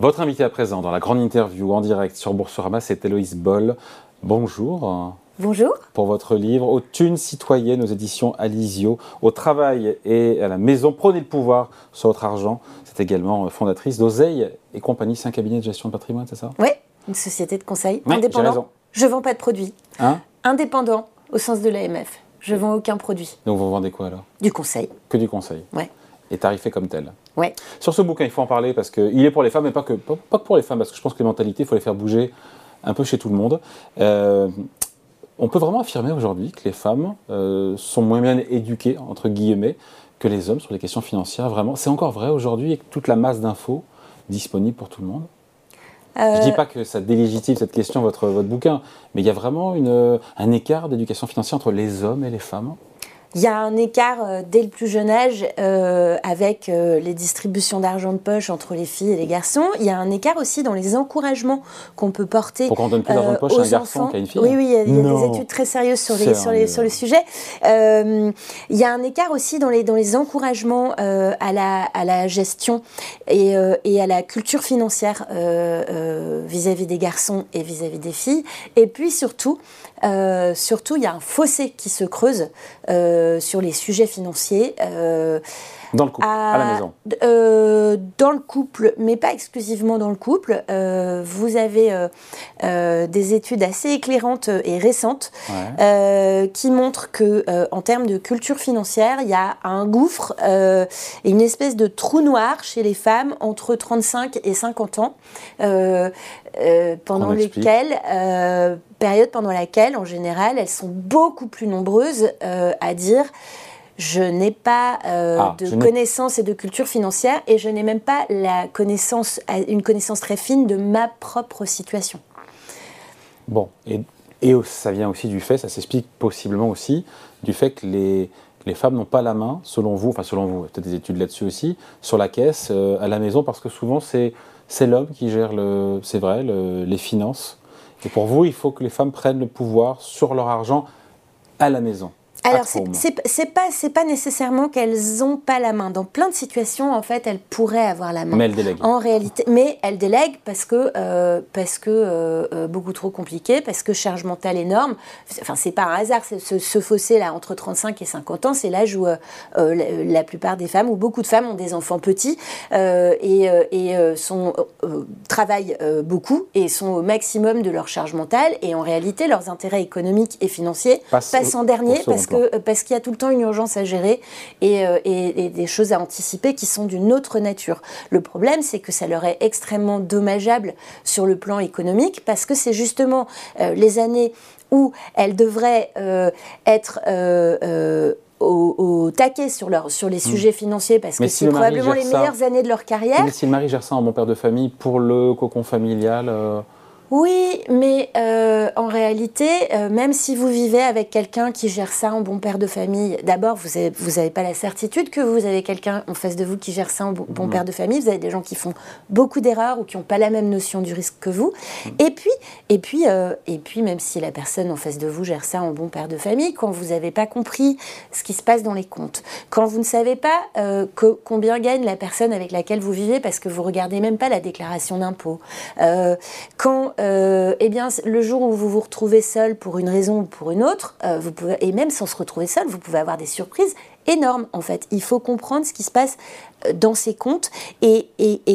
Votre invité à présent dans la grande interview en direct sur Boursorama, c'est Héloïse Boll. Bonjour. Bonjour. Pour votre livre Aux thunes citoyennes aux éditions Alizio, au travail et à la maison, prenez le pouvoir sur votre argent. C'est également fondatrice d'Oseille et compagnie, c'est un cabinet de gestion de patrimoine, c'est ça? Oui, une société de conseil Oui, j'ai indépendant. raison. Je vends pas de produits. Hein? Indépendant au sens de l'AMF. Je vends aucun produit. Donc vous vendez quoi alors? Du conseil. Que du conseil. Ouais. Et tarifé comme tel. Sur ce bouquin, il faut en parler parce qu'il est pour les femmes, mais pas que, pas, pour les femmes, parce que je pense que les mentalités, il faut les faire bouger un peu chez tout le monde. Euh, on peut vraiment affirmer aujourd'hui que les femmes euh, sont moins bien éduquées, entre guillemets, que les hommes sur les questions financières. Vraiment, c'est encore vrai aujourd'hui avec toute la masse d'infos disponibles pour tout le monde? Je ne dis pas que ça délégitime cette question, votre, votre bouquin, mais il y a vraiment une, un écart d'éducation financière entre les hommes et les femmes? Il y a un écart euh, dès le plus jeune âge euh, avec euh, les distributions d'argent de poche entre les filles et les garçons. Il y a un écart aussi dans les encouragements qu'on peut porter Pourquoi on donne plus d'argent de euh, poche à un aux garçon qu'à une fille Oui, oui, il y a, il y a Non. des études très sérieuses sur, les, Sérieux. sur, les, sur le sujet. Euh, il y a un écart aussi dans les, dans les encouragements euh, à, la, à la gestion et, euh, et à la culture financière euh, euh, vis-à-vis des garçons et vis-à-vis des filles. Et puis surtout, euh, surtout, il y a un fossé qui se creuse euh, sur les sujets financiers. Dans le couple, à, la maison. euh, dans le couple, mais pas exclusivement dans le couple. Euh, vous avez euh, des études assez éclairantes et récentes Ouais. qui montrent que, en termes de culture financière, il y a un gouffre et une espèce de trou noir chez les femmes entre 35 et 50 ans, pendant lesquelles, période pendant laquelle, en général, elles sont beaucoup plus nombreuses à dire. Je n'ai pas euh, Ah, de connaissances et de culture financière et je n'ai même pas la connaissance, une connaissance très fine de ma propre situation. Bon, et, et ça vient aussi du fait, ça s'explique possiblement aussi, du fait que les, les femmes n'ont pas la main, selon vous, enfin selon vous, peut-être des études là-dessus aussi, sur la caisse euh, à la maison, parce que souvent c'est c'est l'homme qui gère, le, c'est vrai, le- les finances. Et pour vous, il faut que les femmes prennent le pouvoir sur leur argent à la maison. Alors, c'est pas, pas nécessairement qu'elles n'ont pas la main. Dans plein de situations, en fait, elles pourraient avoir la main. Mais elle délègue. En réalité, mais elles délèguent parce que, euh, parce que euh, euh, beaucoup trop compliqué, parce que charge mentale énorme. Enfin, c'est pas un hasard, ce, ce fossé là entre 35 et 50 ans, c'est l'âge où euh, la, la plupart des femmes, ou beaucoup de femmes, ont des enfants petits et, et sont, travaillent beaucoup et sont au maximum de leur charge mentale. Et en réalité, leurs intérêts économiques et financiers Passe passent en dernier parce plan. que parce qu'il y a tout le temps une urgence à gérer et, euh, et- et des choses à anticiper qui sont d'une autre nature. Le problème, c'est que ça leur est extrêmement dommageable sur le plan économique parce que c'est justement euh, les années où elles devraient euh, être euh, au, au taquet sur, leur, sur les sujets financiers parce Hmm. Mais que si c'est le probablement les ça- meilleures années de leur carrière. Mais si le mari gère ça en bon père de famille pour le cocon familial, euh, Oui, mais euh, en réalité, euh, même si vous vivez avec quelqu'un qui gère ça en bon père de famille, d'abord, vous n'avez vous avez pas la certitude que vous avez quelqu'un en face de vous qui gère ça en bon, bon père de famille. Vous avez des gens qui font beaucoup d'erreurs ou qui n'ont pas la même notion du risque que vous. Et puis, et puis, euh, et puis, même si la personne en face de vous gère ça en bon père de famille, quand vous n'avez pas compris ce qui se passe dans les comptes, quand vous ne savez pas euh, que- combien gagne la personne avec laquelle vous vivez parce que vous regardez même pas la déclaration d'impôt, euh, quand euh, eh bien, le jour où vous vous retrouvez seul pour une raison ou pour une autre, euh, vous pouvez, et même sans se retrouver seul, vous pouvez avoir des surprises énormes en fait. Il faut comprendre ce qui se passe euh, dans ces comptes et,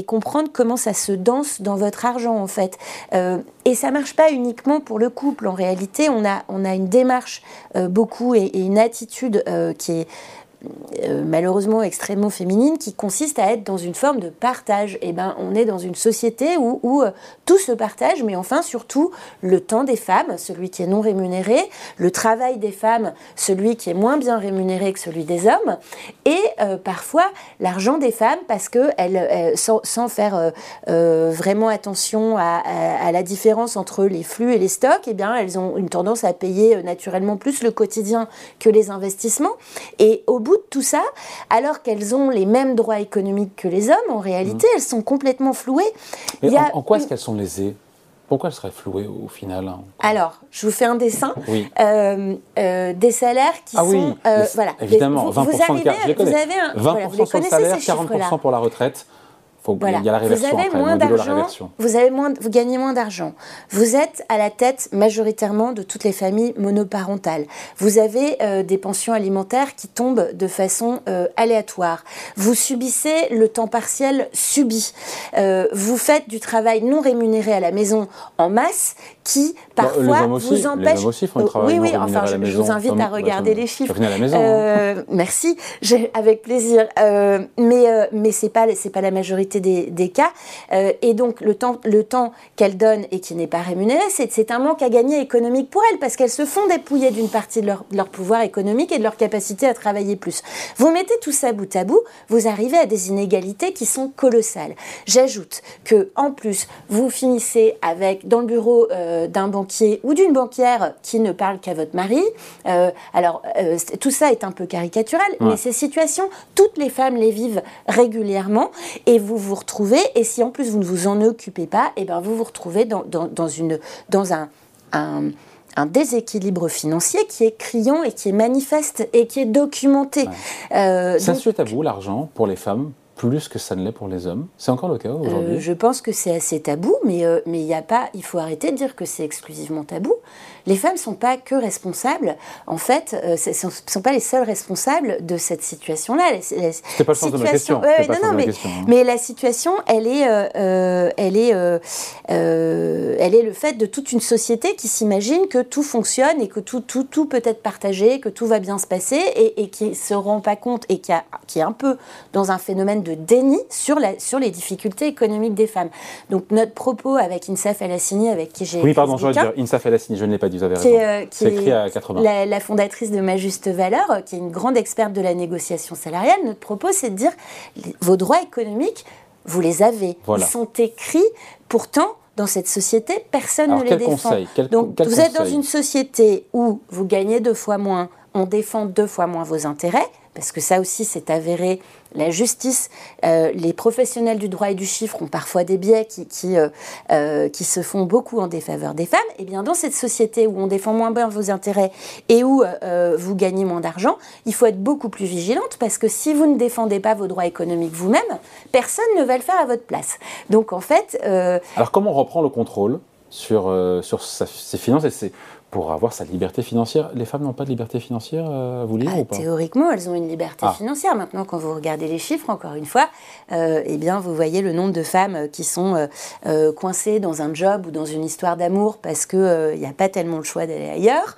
comprendre comment ça se danse dans votre argent en fait. Et ça marche pas uniquement pour le couple. En réalité, on a, on a une démarche beaucoup et, une attitude qui est euh, malheureusement extrêmement féminine qui consiste à être dans une forme de partage. Et ben, on est dans une société où, euh, tout se partage, mais enfin surtout le temps des femmes, celui qui est non rémunéré, le travail des femmes, celui qui est moins bien rémunéré que celui des hommes, et euh, parfois l'argent des femmes parce que elles, sans, faire vraiment attention à, à- la différence entre les flux et les stocks, eh bien elles ont une tendance à payer naturellement plus le quotidien que les investissements. Et au bout de tout ça, alors qu'elles ont les mêmes droits économiques que les hommes, en réalité, elles sont complètement flouées. Mais Il y a en, quoi est-ce qu'elles sont lésées? Pourquoi elles seraient flouées au final hein? Alors, je vous fais un dessin. Oui. Euh, euh, des salaires qui Ah sont oui, euh, voilà. évidemment, Vous- 20% vous de arrivez, les vous avez un, 20% voilà, vous sur le salaire, ces chiffres-là. 40% pour la retraite. Voilà. Il y a la réversion vous avez après, moins d'argent, vous avez moins, vous gagnez moins d'argent. Vous êtes à la tête majoritairement de toutes les familles monoparentales. Vous avez euh, des pensions alimentaires qui tombent de façon euh, aléatoire. Vous subissez le temps partiel subi. Euh, vous faites du travail non rémunéré à la maison en masse qui parfois vous les empêche. hommes aussi font Oh, oui, oui. Enfin, à la je, vous invite à regarder les chiffres. à la maison, hein. Euh, merci, avec plaisir. Euh, mais euh, mais c'est pas c'est pas la majorité des, des cas. Euh, et donc le temps le temps qu'elles donnent et qui n'est pas rémunéré, c'est c'est un manque à gagner économique pour elles parce qu'elles se font dépouiller d'une partie de leur, de leur pouvoir économique et de leur capacité à travailler plus. Vous mettez tout ça bout à bout, vous arrivez à des inégalités qui sont colossales. J'ajoute que en plus vous finissez avec dans le bureau euh, d'un banquier ou d'une banquière qui ne parle qu'à votre mari. Euh, alors euh, tout ça est un peu caricatural, Ouais. mais ces situations, toutes les femmes les vivent régulièrement et vous vous retrouvez. Et si en plus vous ne vous en occupez pas, et ben vous vous retrouvez dans, dans, dans une dans un, un un déséquilibre financier qui est criant et qui est manifeste et qui est documenté. Euh, C'est donc, sujet tabou, l'argent, pour les femmes, plus que ça ne l'est pour les hommes. C'est encore le cas euh, aujourd'hui. je pense que c'est assez tabou, mais euh, mais il y a pas, il faut arrêter de dire que c'est exclusivement tabou. Les femmes sont pas que responsables. En fait, euh, ce sont, sont pas les seules responsables de cette situation-là. C'était pas le sens de ma question. Ouais, non, non, mais, question, hein. mais la situation, elle est, euh, euh, elle est, elle est le fait de toute une société qui s'imagine que tout fonctionne et que tout, tout, tout peut être partagé, que tout va bien se passer et, et qui se rend pas compte et qui, a, qui est un peu dans un phénomène de déni sur, la, sur les difficultés économiques des femmes. Donc notre propos avec Insaf El Hassini, avec qui j'ai Oui, pardon, bouquin, dire Insaf El Hassini, je ne l'ai pas dit, vous avez qui raison. est, euh, qui C'est écrit à 80. La, la fondatrice de Ma Juste Valeur, euh, qui est une grande experte de la négociation salariale, notre propos, c'est de dire vos droits économiques, vous les avez. Voilà. Ils sont écrits. Pourtant, dans cette société, personne Alors, ne les défend. conseil Quel- Donc, quel vous êtes dans une société où vous gagnez deux fois moins, on défend deux fois moins vos intérêts, parce que ça aussi, c'est avéré. La justice, euh, les professionnels du droit et du chiffre ont parfois des biais qui, qui, euh, euh, se font beaucoup en défaveur des femmes. Et bien, dans cette société où on défend moins bien vos intérêts et où vous gagnez moins d'argent, il faut être beaucoup plus vigilante parce que si vous ne défendez pas vos droits économiques vous-même, personne ne va le faire à votre place. Donc, en fait, Alors, comment on reprend le contrôle sur, sur ses finances et ses- pour avoir sa liberté financière Les femmes n'ont pas de liberté financière euh, vous lire Ah, ou pas? Théoriquement, elles ont une liberté Ah. financière. Maintenant, quand vous regardez les chiffres, encore une fois, euh, eh bien, vous voyez le nombre de femmes euh, qui sont euh, coincées dans un job ou dans une histoire d'amour parce qu'il n'y a pas tellement le choix d'aller ailleurs,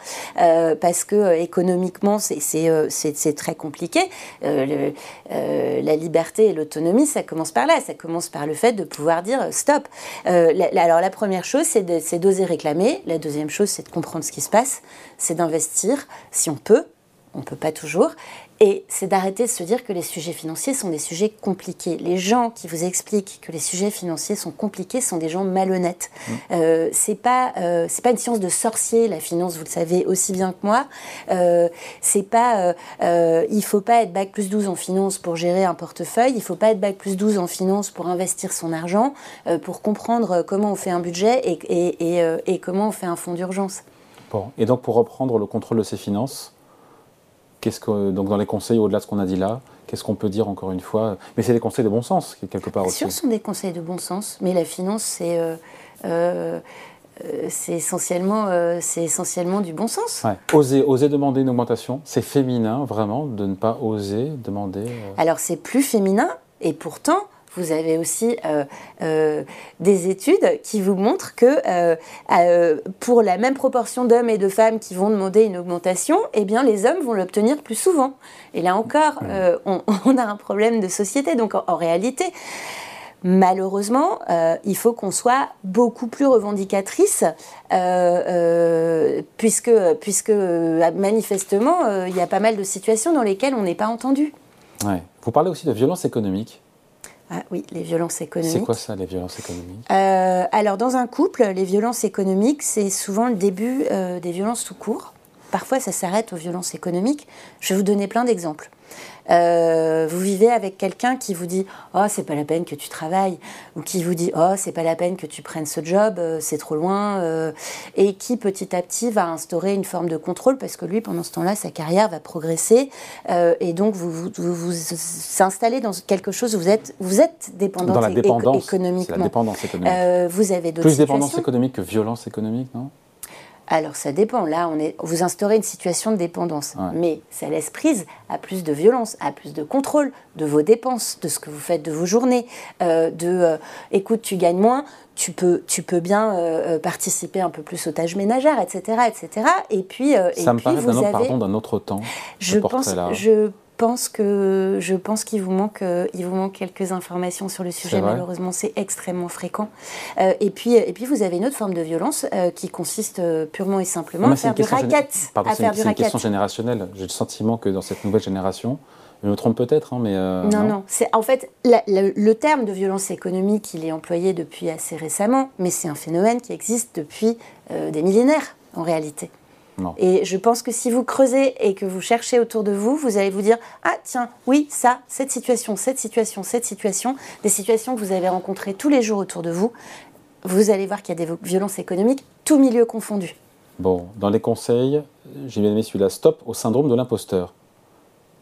parce que économiquement, c'est très compliqué. Le- la liberté et l'autonomie, ça commence par là. Ça commence par le fait de pouvoir dire stop. La- alors, la première chose, c'est d'oser réclamer. La deuxième chose, c'est de comprendre ce qui se passe. C'est d'investir, si on peut, on ne peut pas toujours. Et c'est d'arrêter de se dire que les sujets financiers sont des sujets compliqués. Les gens qui vous expliquent que les sujets financiers sont compliqués sont des gens malhonnêtes. Euh, c'est pas euh, c'est pas une science de sorcier la finance, vous le savez aussi bien que moi. Euh, c'est pas euh, euh, il faut pas être bac plus 12 en finance pour gérer un portefeuille. Il faut pas être bac plus 12 en finance pour investir son argent, pour comprendre comment on fait un budget et, et, et, et comment on fait un fonds d'urgence. Bon. Et donc, pour reprendre le contrôle de ses finances, qu'est-ce que, donc dans les conseils, au-delà de ce qu'on a dit là, qu'est-ce qu'on peut dire encore une fois? Mais c'est des conseils de bon sens, quelque part aussi. sûr, ce sont des conseils de bon sens, mais la finance, c'est euh, euh, c'est essentiellement, euh, c'est essentiellement du bon sens. Ouais. Oser, oser demander une augmentation, c'est féminin, vraiment, de ne pas oser demander. Alors c'est plus féminin, et pourtant, vous avez aussi euh, euh, des études qui vous montrent que euh, pour la même proportion d'hommes et de femmes qui vont demander une augmentation, eh bien les hommes vont l'obtenir plus souvent. Et là encore, on, on a un problème de société. Donc en, en réalité, malheureusement, euh, il faut qu'on soit beaucoup plus revendicatrice, euh, euh, puisque, puisque manifestement, il y a pas mal de situations dans lesquelles on n'est pas entendu. ouais. Vous parlez aussi de violence économique. Ah oui, les violences économiques. C'est quoi ça, les violences économiques? Euh, alors, dans un couple, les violences économiques, c'est souvent le début euh, des violences tout court. Parfois ça s'arrête aux violences économiques. Je vais vous donner plein d'exemples. Euh, vous vivez avec quelqu'un qui vous dit oh c'est pas la peine que tu travailles ou qui vous dit oh c'est pas la peine que tu prennes ce job euh, c'est trop loin euh, et qui petit à petit va instaurer une forme de contrôle parce que lui pendant ce temps-là sa carrière va progresser et donc vous vous, vous, installez dans quelque chose où vous êtes vous êtes dépendant dans la dépendance, économiquement la dépendance économique. vous avez plus dépendance économique que violence économique non? Alors ça dépend. Là, on est, vous instaurez une situation de dépendance, mais ça laisse prise à plus de violence, à plus de contrôle de vos dépenses, de ce que vous faites de vos journées, euh, de euh, écoute, tu gagnes moins, tu peux, tu peux bien euh, participer un peu plus aux tâches ménagères, etc., etc. Et puis, ça et me paraît d'un pardon, d'un autre temps. Je pense, je pense que je pense qu'il vous manque euh, il vous manque quelques informations sur le sujet. Malheureusement, c'est extrêmement fréquent. Euh, et puis et puis vous avez une autre forme de violence euh, qui consiste purement et simplement à faire du racket. c'est une, question générationnelle. J'ai le sentiment que dans cette nouvelle génération, je me trompe peut-être, hein, mais non, non. C'est en fait le terme de violence économique, il est employé depuis assez récemment, mais c'est un phénomène qui existe depuis des millénaires en réalité. Et je pense que si vous creusez et que vous cherchez autour de vous, vous allez vous dire Ah, tiens, oui, ça, cette situation, cette situation, cette situation, des situations que vous avez rencontrées tous les jours autour de vous, vous allez voir qu'il y a des violences économiques, tout milieu confondu. Bon, dans les conseils, j'ai bien aimé celui-là Stop au syndrome de l'imposteur.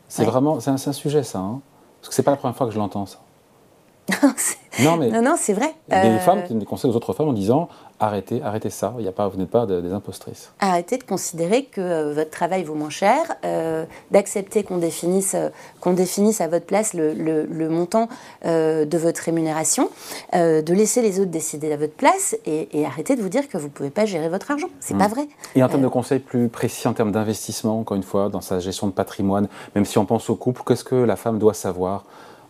C'est vraiment, c'est un, un, sujet ça, hein parce que c'est pas la première fois que je l'entends ça. Non, mais non, non, c'est vrai. Il y a des euh, femmes qui donnent des conseils aux autres femmes en disant arrêtez, arrêtez ça. Il y a pas, vous n'êtes pas des impostrices. Arrêtez de considérer que euh, votre travail vaut moins cher, euh, d'accepter qu'on définisse, qu'on définisse à votre place le, le, montant de votre rémunération, de laisser les autres décider à votre place et, et arrêtez de vous dire que vous ne pouvez pas gérer votre argent. C'est pas hmm. vrai. Et en termes de conseils plus précis, en termes d'investissement, encore une fois, dans sa gestion de patrimoine, même si on pense au couple, qu'est-ce que la femme doit savoir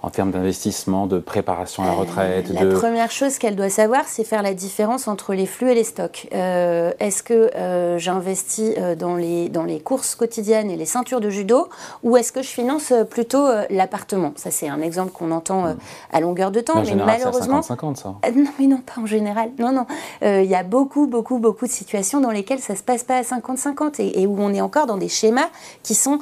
en termes d'investissement, de préparation à la retraite La première chose qu'elle doit savoir, c'est faire la différence entre les flux et les stocks. Euh, est-ce que euh, j'investis euh, dans, les, dans les courses quotidiennes et les ceintures de judo ou est-ce que je finance plutôt l'appartement? Ça, c'est un exemple qu'on entend à longueur de temps. Mais, malheureusement. 50-50, ça. non, mais non, pas en général. Non, non. Il y a beaucoup, beaucoup, beaucoup de situations dans lesquelles ça ne se passe pas à 50-50 et, et, où on est encore dans des schémas qui sont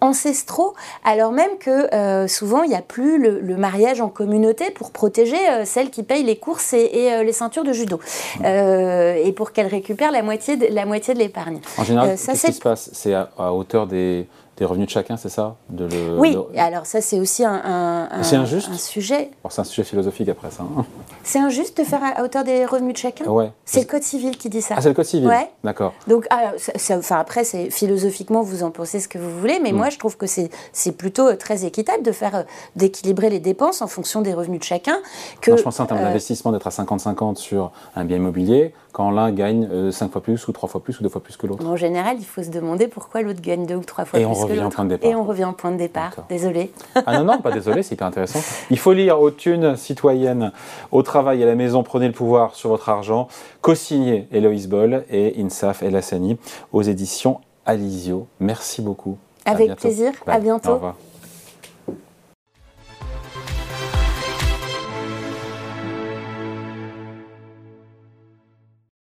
ancestraux, alors même que euh, souvent il n'y a plus le, mariage en communauté pour protéger euh, celle qui paye les courses et, euh, les ceintures de judo, et pour qu'elle récupère la moitié de, la moitié de l'épargne. En général, qu'est-ce qui se passe? C'est à, hauteur des, des revenus de chacun, c'est ça de le, Oui, alors ça c'est aussi un, un, un, injuste. un sujet. c'est un sujet philosophique après ça. Hein. C'est injuste de faire à hauteur des revenus de chacun Ouais. C'est le Code civil qui dit ça. Ah, c'est le Code civil Ouais. D'accord. Donc, ah, enfin, après, philosophiquement, vous en pensez ce que vous voulez, mais mm. moi je trouve que c'est plutôt très équitable de faire, euh, d'équilibrer les dépenses en fonction des revenus de chacun. Que, je pense en termes euh, d'investissement d'être à 50-50 sur un bien immobilier, quand l'un gagne 5 fois plus ou 3 fois plus ou 2 fois plus que l'autre. En général, il faut se demander pourquoi l'autre gagne 2 ou 3 fois plus que l'autre. Et on revient au point de départ revient au point de départ. Désolé. Ah non, non, pas désolé, c'est hyper intéressant. Il faut lire Aux thunes citoyennes, au travail et à la maison, prenez le pouvoir sur votre argent. Co-signé Héloïse Boll et Insaf El Hassani aux éditions Alizio. Merci beaucoup. Avec plaisir. À bientôt. Au revoir.